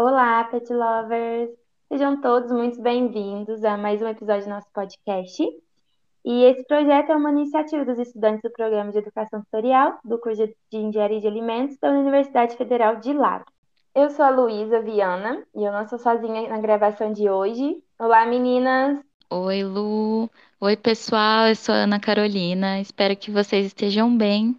Olá, pet lovers! Sejam todos muito bem-vindos a mais um episódio do nosso podcast. E esse projeto é uma iniciativa dos estudantes do Programa de Educação Tutorial do curso de Engenharia de Alimentos da Universidade Federal de Lara. Eu sou a Luísa Viana e eu não sou sozinha na gravação de hoje. Olá, meninas! Oi, Lu! Oi, pessoal! Eu sou a Ana Carolina. Espero que vocês estejam bem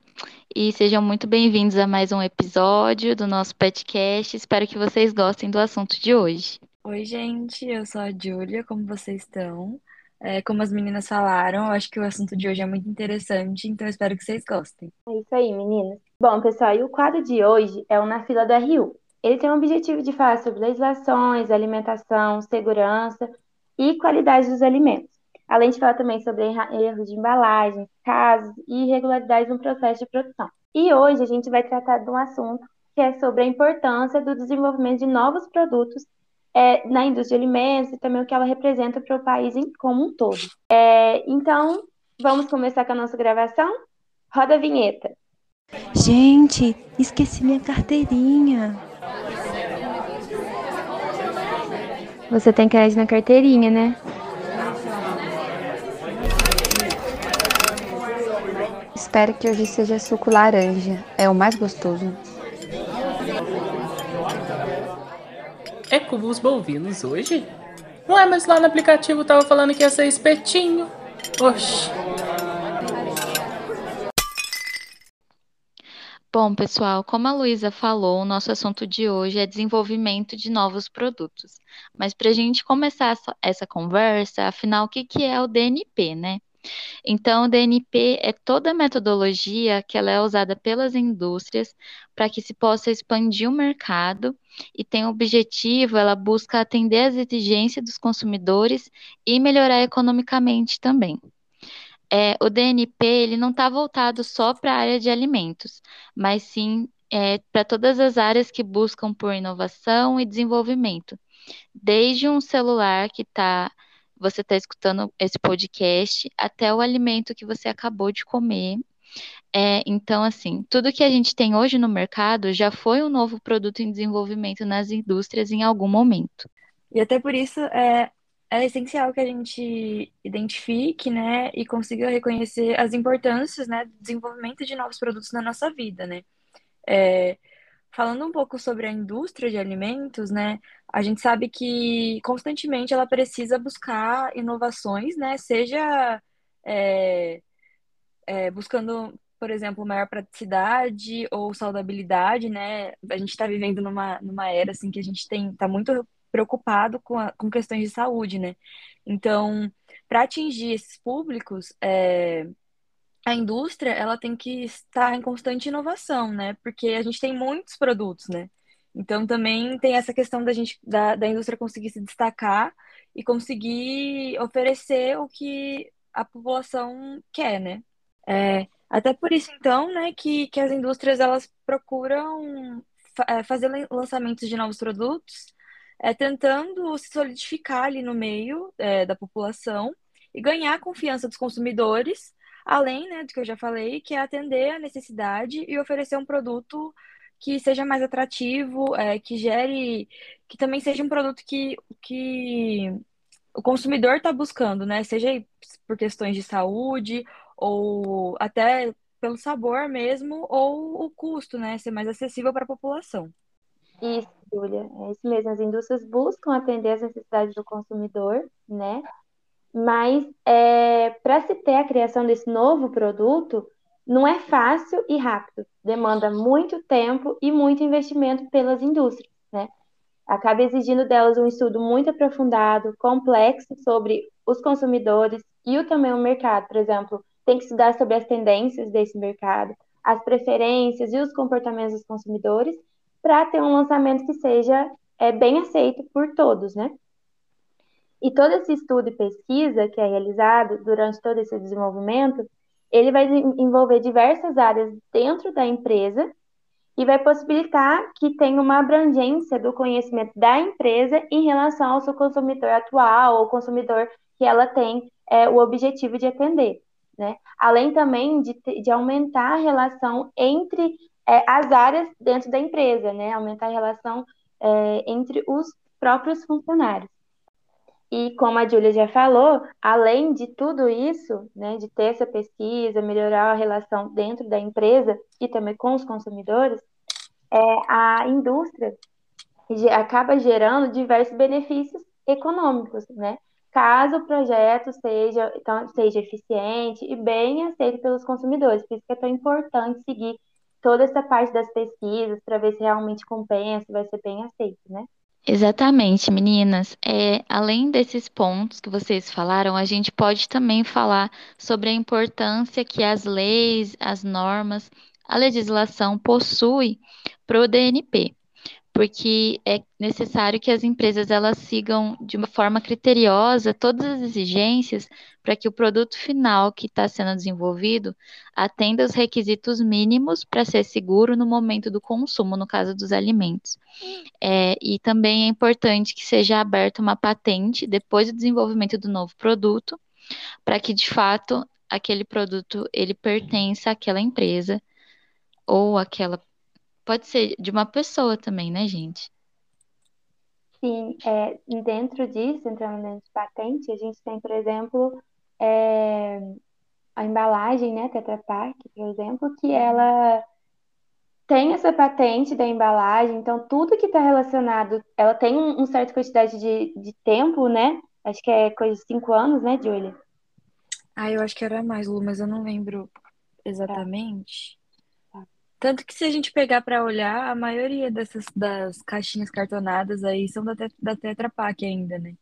e sejam muito bem-vindos a mais um episódio do nosso podcast. Espero que vocês gostem do assunto de hoje. Oi, gente, eu sou a Júlia, como vocês estão? É, como as meninas falaram, eu acho que o assunto de hoje é muito interessante, então eu espero que vocês gostem. É isso aí, meninas. Bom, pessoal, e o quadro de hoje é o Na Fila do RU. Ele tem o objetivo de falar sobre legislações, alimentação, segurança e qualidade dos alimentos além de falar também sobre erros de embalagem, casos e irregularidades no processo de produção. E hoje a gente vai tratar de um assunto que é sobre a importância do desenvolvimento de novos produtos é, na indústria de alimentos e também o que ela representa para o país em, como um todo. É, então, vamos começar com a nossa gravação? Roda a vinheta. Gente, esqueci minha carteirinha. Você tem crédito na carteirinha, né? Espero que hoje seja suco laranja. É o mais gostoso. É com os bovinos hoje? Não é, mas lá no aplicativo tava falando que ia ser espetinho. Oxi. Bom, pessoal, como a Luísa falou, o nosso assunto de hoje é desenvolvimento de novos produtos. Mas para a gente começar essa, essa conversa, afinal, o que, que é o DNP, né? Então, o DNP é toda a metodologia que ela é usada pelas indústrias para que se possa expandir o mercado e tem o objetivo, ela busca atender às exigências dos consumidores e melhorar economicamente também. É, o DNP ele não está voltado só para a área de alimentos, mas sim é, para todas as áreas que buscam por inovação e desenvolvimento, desde um celular que está você está escutando esse podcast até o alimento que você acabou de comer. É, então, assim, tudo que a gente tem hoje no mercado já foi um novo produto em desenvolvimento nas indústrias em algum momento. E até por isso é, é essencial que a gente identifique, né, e consiga reconhecer as importâncias, né, do desenvolvimento de novos produtos na nossa vida, né. É, falando um pouco sobre a indústria de alimentos, né, a gente sabe que constantemente ela precisa buscar inovações, né, seja é, é, buscando, por exemplo, maior praticidade ou saudabilidade, né, a gente está vivendo numa, numa era, assim, que a gente tem, está muito preocupado com, a, com questões de saúde, né, então, para atingir esses públicos, é, a indústria ela tem que estar em constante inovação, né? Porque a gente tem muitos produtos, né? Então também tem essa questão da gente da, da indústria conseguir se destacar e conseguir oferecer o que a população quer, né? É, até por isso então, né, que, que as indústrias elas procuram fa é, fazer lançamentos de novos produtos, é, tentando se solidificar ali no meio é, da população e ganhar a confiança dos consumidores além né, do que eu já falei, que é atender a necessidade e oferecer um produto que seja mais atrativo, é, que gere, que também seja um produto que, que o consumidor está buscando, né? Seja por questões de saúde ou até pelo sabor mesmo, ou o custo, né? Ser mais acessível para a população. Isso, Julia, é isso mesmo. As indústrias buscam atender as necessidades do consumidor, né? Mas é, para se ter a criação desse novo produto, não é fácil e rápido. Demanda muito tempo e muito investimento pelas indústrias, né? Acaba exigindo delas um estudo muito aprofundado, complexo sobre os consumidores e o também o mercado. Por exemplo, tem que estudar sobre as tendências desse mercado, as preferências e os comportamentos dos consumidores, para ter um lançamento que seja é, bem aceito por todos, né? E todo esse estudo e pesquisa que é realizado durante todo esse desenvolvimento, ele vai envolver diversas áreas dentro da empresa e vai possibilitar que tenha uma abrangência do conhecimento da empresa em relação ao seu consumidor atual ou consumidor que ela tem é, o objetivo de atender. Né? Além também de, de aumentar a relação entre é, as áreas dentro da empresa, né? aumentar a relação é, entre os próprios funcionários. E como a Júlia já falou, além de tudo isso, né, de ter essa pesquisa, melhorar a relação dentro da empresa e também com os consumidores, é, a indústria acaba gerando diversos benefícios econômicos, né? Caso o projeto seja, então, seja eficiente e bem aceito pelos consumidores. Por isso que é tão importante seguir toda essa parte das pesquisas para ver se realmente compensa, vai ser bem aceito, né? Exatamente, meninas. É, além desses pontos que vocês falaram, a gente pode também falar sobre a importância que as leis, as normas, a legislação possui para o DNP, porque é necessário que as empresas elas sigam de uma forma criteriosa todas as exigências para que o produto final que está sendo desenvolvido atenda os requisitos mínimos para ser seguro no momento do consumo, no caso dos alimentos. É, e também é importante que seja aberta uma patente depois do desenvolvimento do novo produto, para que de fato aquele produto ele pertença àquela empresa ou aquela pode ser de uma pessoa também, né, gente? Sim, é, dentro disso, entrando dentro de patente, a gente tem, por exemplo, é, a embalagem, né, Tetra Pak, por exemplo, que ela tem essa patente da embalagem, então tudo que está relacionado, ela tem um, um certa quantidade de, de tempo, né? Acho que é coisa de cinco anos, né, Julia? Ah, eu acho que era mais, Lu, mas eu não lembro exatamente. Tanto que se a gente pegar para olhar, a maioria dessas das caixinhas cartonadas aí são da, da Tetra Pak ainda, né?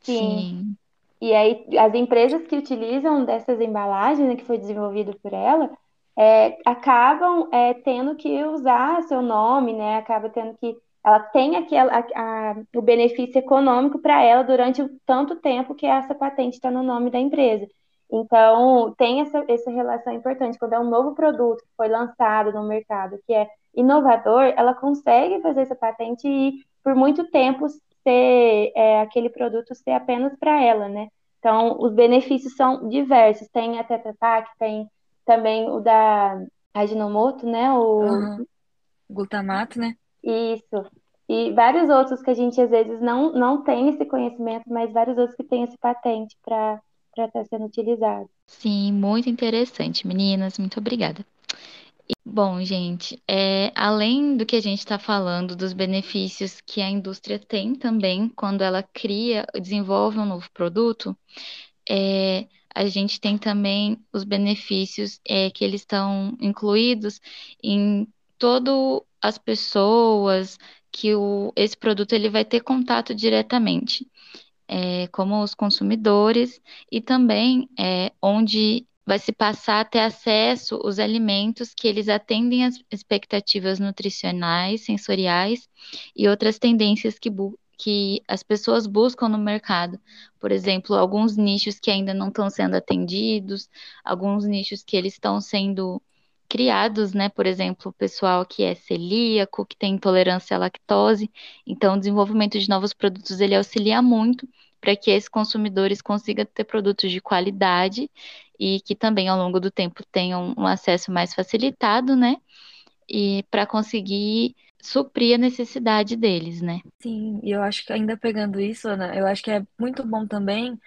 Sim. Sim. E aí as empresas que utilizam dessas embalagens, né, que foi desenvolvido por ela, é, acabam é, tendo que usar seu nome, né? Acaba tendo que ela tem aquela, a, a, o benefício econômico para ela durante o tanto tempo que essa patente está no nome da empresa. Então, tem essa, essa relação importante. Quando é um novo produto que foi lançado no mercado, que é inovador, ela consegue fazer essa patente e, por muito tempo, ser é, aquele produto ser apenas para ela, né? Então, os benefícios são diversos. Tem a Tetra Pak, tem também o da Ajinomoto, né? O uhum. glutamato, né? Isso. E vários outros que a gente às vezes não, não tem esse conhecimento, mas vários outros que têm esse patente para estar tá sendo utilizado. Sim, muito interessante, meninas. Muito obrigada. E, bom, gente, é, além do que a gente está falando, dos benefícios que a indústria tem também quando ela cria, desenvolve um novo produto, é, a gente tem também os benefícios é, que eles estão incluídos em todo as pessoas que o, esse produto ele vai ter contato diretamente, é, como os consumidores e também é, onde vai se passar a ter acesso os alimentos que eles atendem às expectativas nutricionais, sensoriais e outras tendências que, que as pessoas buscam no mercado. Por exemplo, alguns nichos que ainda não estão sendo atendidos, alguns nichos que eles estão sendo criados, né? Por exemplo, o pessoal que é celíaco, que tem intolerância à lactose. Então, o desenvolvimento de novos produtos ele auxilia muito para que esses consumidores consigam ter produtos de qualidade e que também ao longo do tempo tenham um acesso mais facilitado, né? E para conseguir suprir a necessidade deles, né? Sim, e eu acho que ainda pegando isso, Ana, eu acho que é muito bom também,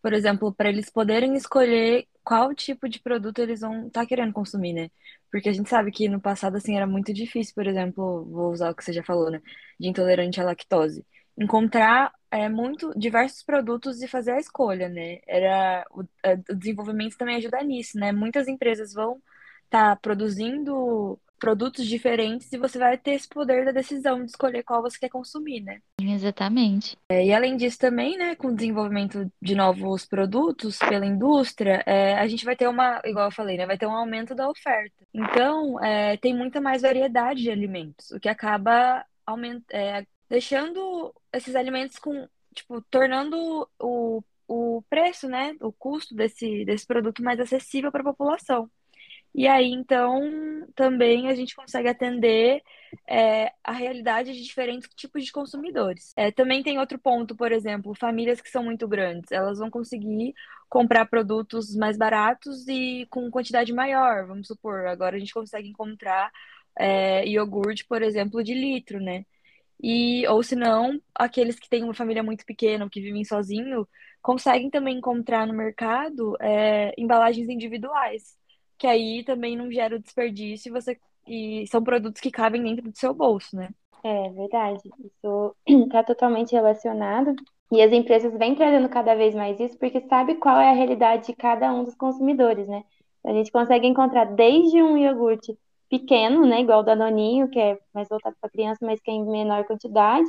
por exemplo, para eles poderem escolher qual tipo de produto eles vão estar tá querendo consumir, né? Porque a gente sabe que no passado, assim, era muito difícil, por exemplo, vou usar o que você já falou, né? De intolerante à lactose. Encontrar é, muito diversos produtos e fazer a escolha, né? Era o, o desenvolvimento também ajuda nisso, né? Muitas empresas vão estar tá produzindo produtos diferentes e você vai ter esse poder da decisão de escolher qual você quer consumir, né? Exatamente. É, e além disso também, né, com o desenvolvimento de novos produtos pela indústria, é, a gente vai ter uma, igual eu falei, né, vai ter um aumento da oferta. Então, é, tem muita mais variedade de alimentos, o que acaba aument, é, deixando esses alimentos com, tipo, tornando o, o preço, né, o custo desse, desse produto mais acessível para a população. E aí, então, também a gente consegue atender é, a realidade de diferentes tipos de consumidores. É, também tem outro ponto, por exemplo, famílias que são muito grandes, elas vão conseguir comprar produtos mais baratos e com quantidade maior. Vamos supor, agora a gente consegue encontrar é, iogurte, por exemplo, de litro, né? E, ou se não, aqueles que têm uma família muito pequena ou que vivem sozinho, conseguem também encontrar no mercado é, embalagens individuais, que aí também não gera o desperdício e, você, e são produtos que cabem dentro do seu bolso, né? É verdade, isso está totalmente relacionado. E as empresas vêm trazendo cada vez mais isso porque sabe qual é a realidade de cada um dos consumidores, né? A gente consegue encontrar desde um iogurte pequeno, né, igual o Danoninho, que é mais voltado para criança, mas que é em menor quantidade,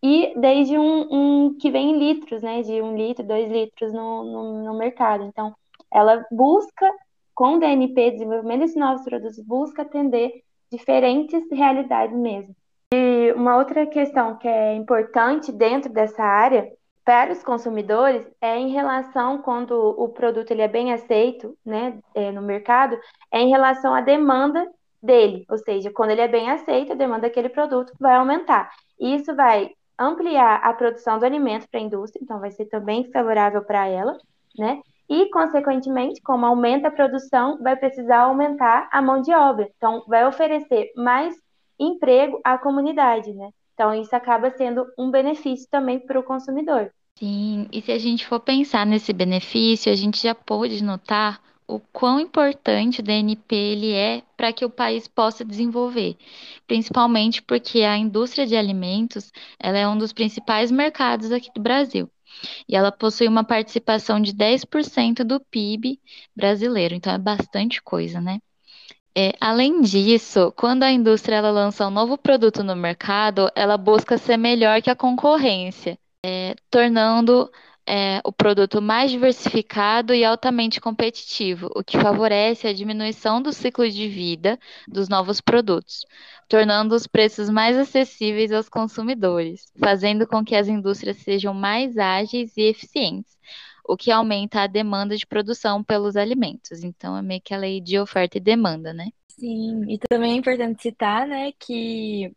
e desde um, um, que vem em litros, né, de um litro, dois litros no, no, no mercado. Então, ela busca, com DNP, desenvolvimento desses novos produtos, busca atender diferentes realidades mesmo. E uma outra questão que é importante dentro dessa área para os consumidores é em relação quando o produto ele é bem aceito, né, é, no mercado, é em relação à demanda dele, ou seja, quando ele é bem aceito, a demanda daquele produto vai aumentar. E isso vai ampliar a produção do alimento para a indústria, então vai ser também favorável para ela, né? E, consequentemente, como aumenta a produção, vai precisar aumentar a mão de obra. Então, vai oferecer mais emprego à comunidade, né? Então, isso acaba sendo um benefício também para o consumidor. Sim, e se a gente for pensar nesse benefício, a gente já pôde notar o quão importante o DNP ele é para que o país possa desenvolver, principalmente porque a indústria de alimentos ela é um dos principais mercados aqui do Brasil. E ela possui uma participação de 10% do PIB brasileiro, então é bastante coisa, né? É, além disso, quando a indústria ela lança um novo produto no mercado, ela busca ser melhor que a concorrência, é, tornando é, o produto mais diversificado e altamente competitivo, o que favorece a diminuição do ciclo de vida dos novos produtos, tornando os preços mais acessíveis aos consumidores, fazendo com que as indústrias sejam mais ágeis e eficientes, o que aumenta a demanda de produção pelos alimentos. Então, é meio que a lei de oferta e demanda, né? Sim, e também é importante citar, né, que,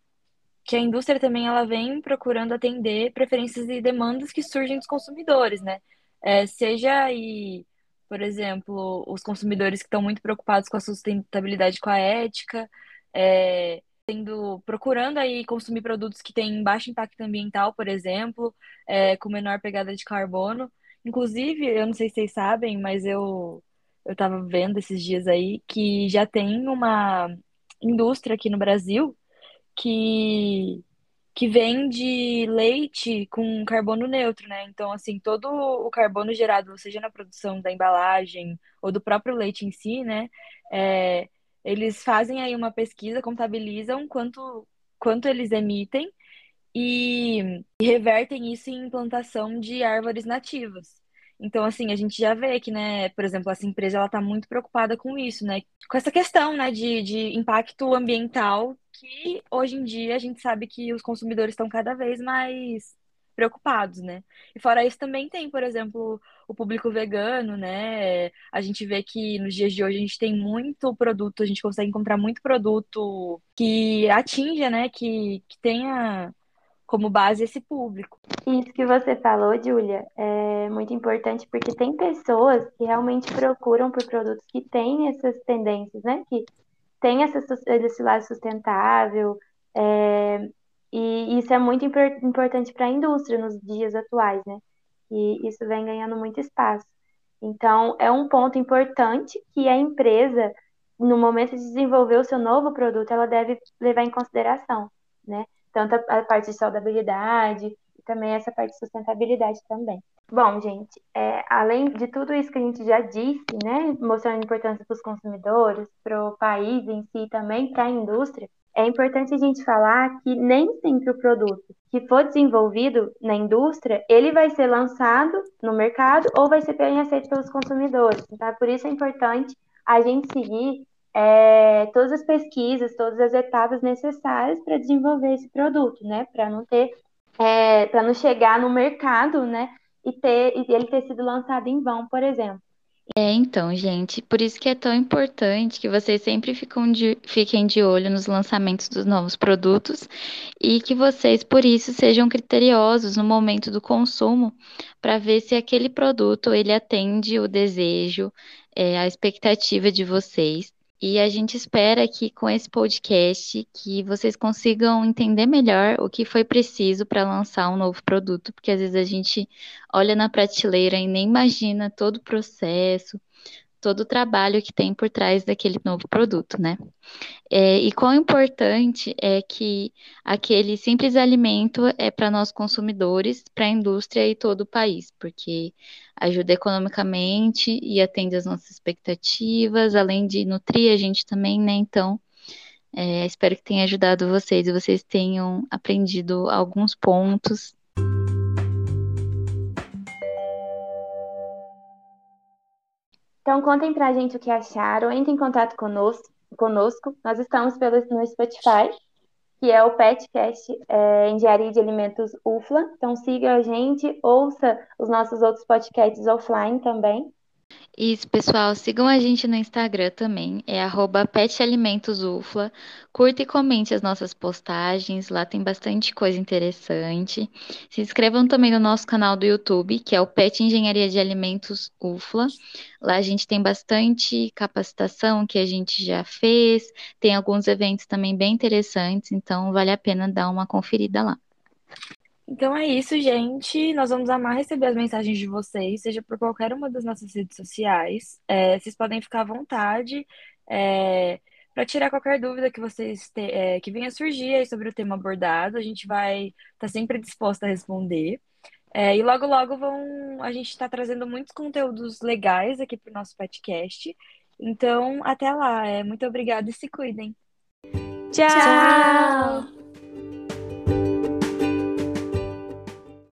que a indústria também ela vem procurando atender preferências e demandas que surgem dos consumidores, né? É, seja aí, por exemplo, os consumidores que estão muito preocupados com a sustentabilidade, com a ética, é, tendo, procurando aí consumir produtos que têm baixo impacto ambiental, por exemplo, é, com menor pegada de carbono. Inclusive, eu não sei se vocês sabem, mas eu eu estava vendo esses dias aí que já tem uma indústria aqui no Brasil que que vende leite com carbono neutro, né? Então, assim, todo o carbono gerado, seja na produção da embalagem ou do próprio leite em si, né? É, eles fazem aí uma pesquisa, contabilizam quanto, quanto eles emitem e, e revertem isso em implantação de árvores nativas. Então, assim, a gente já vê que, né, por exemplo, essa empresa ela está muito preocupada com isso, né? Com essa questão, né, de, de impacto ambiental que hoje em dia a gente sabe que os consumidores estão cada vez mais preocupados, né? E fora isso também tem, por exemplo, o público vegano, né? A gente vê que nos dias de hoje a gente tem muito produto, a gente consegue encontrar muito produto que atinja, né? Que, que tenha como base esse público. Isso que você falou, Júlia, é muito importante porque tem pessoas que realmente procuram por produtos que têm essas tendências, né? Que tem essa, esse lado sustentável, é, e isso é muito importante para a indústria nos dias atuais, né? E isso vem ganhando muito espaço. Então, é um ponto importante que a empresa, no momento de desenvolver o seu novo produto, ela deve levar em consideração, né? Tanto a, parte de saudabilidade e também essa parte de sustentabilidade também. Bom, gente, é, além de tudo isso que a gente já disse, né, mostrando a importância para os consumidores, para o país em si também, para a indústria, é importante a gente falar que nem sempre o produto que for desenvolvido na indústria, ele vai ser lançado no mercado ou vai ser bem aceito pelos consumidores. Então, por isso é importante a gente seguir é, todas as pesquisas, todas as etapas necessárias para desenvolver esse produto, né? Para não ter, é, para não chegar no mercado, né? E ter e ele ter sido lançado em vão, por exemplo. É, então, gente, por isso que é tão importante que vocês sempre de, fiquem de olho nos lançamentos dos novos produtos e que vocês, por isso, sejam criteriosos no momento do consumo para ver se aquele produto ele atende o desejo, é, a expectativa de vocês E a gente espera que com esse podcast que vocês consigam entender melhor o que foi preciso para lançar um novo produto, porque às vezes a gente olha na prateleira e nem imagina todo o processo, todo o trabalho que tem por trás daquele novo produto, né? É, e quão importante é que aquele simples alimento é para nós consumidores, para a indústria e todo o país, porque ajuda economicamente e atende às nossas expectativas, além de nutrir a gente também, né? Então, é, espero que tenha ajudado vocês e vocês tenham aprendido alguns pontos Então, contem pra gente o que acharam, entrem em contato conosco. conosco. Nós estamos pelo, no Spotify, que é o Petcast é, Engenharia de Alimentos UFLA. Então, siga a gente, ouça os nossos outros podcasts offline também. Isso, pessoal, sigam a gente no Instagram também, é petalimentosufla. Curta e comente as nossas postagens, lá tem bastante coisa interessante. Se inscrevam também no nosso canal do YouTube, que é o Pet Engenharia de Alimentos UFLA. Lá a gente tem bastante capacitação que a gente já fez, tem alguns eventos também bem interessantes, então vale a pena dar uma conferida lá. Então é isso, gente. Nós vamos amar receber as mensagens de vocês, seja por qualquer uma das nossas redes sociais. É, vocês podem ficar à vontade é, para tirar qualquer dúvida que vocês te, é, que venha surgir aí sobre o tema abordado. A gente vai estar tá sempre disposta a responder. É, e logo, logo vão, a gente está trazendo muitos conteúdos legais aqui para o nosso podcast. Então, até lá. É, muito obrigada e se cuidem. Tchau! Tchau.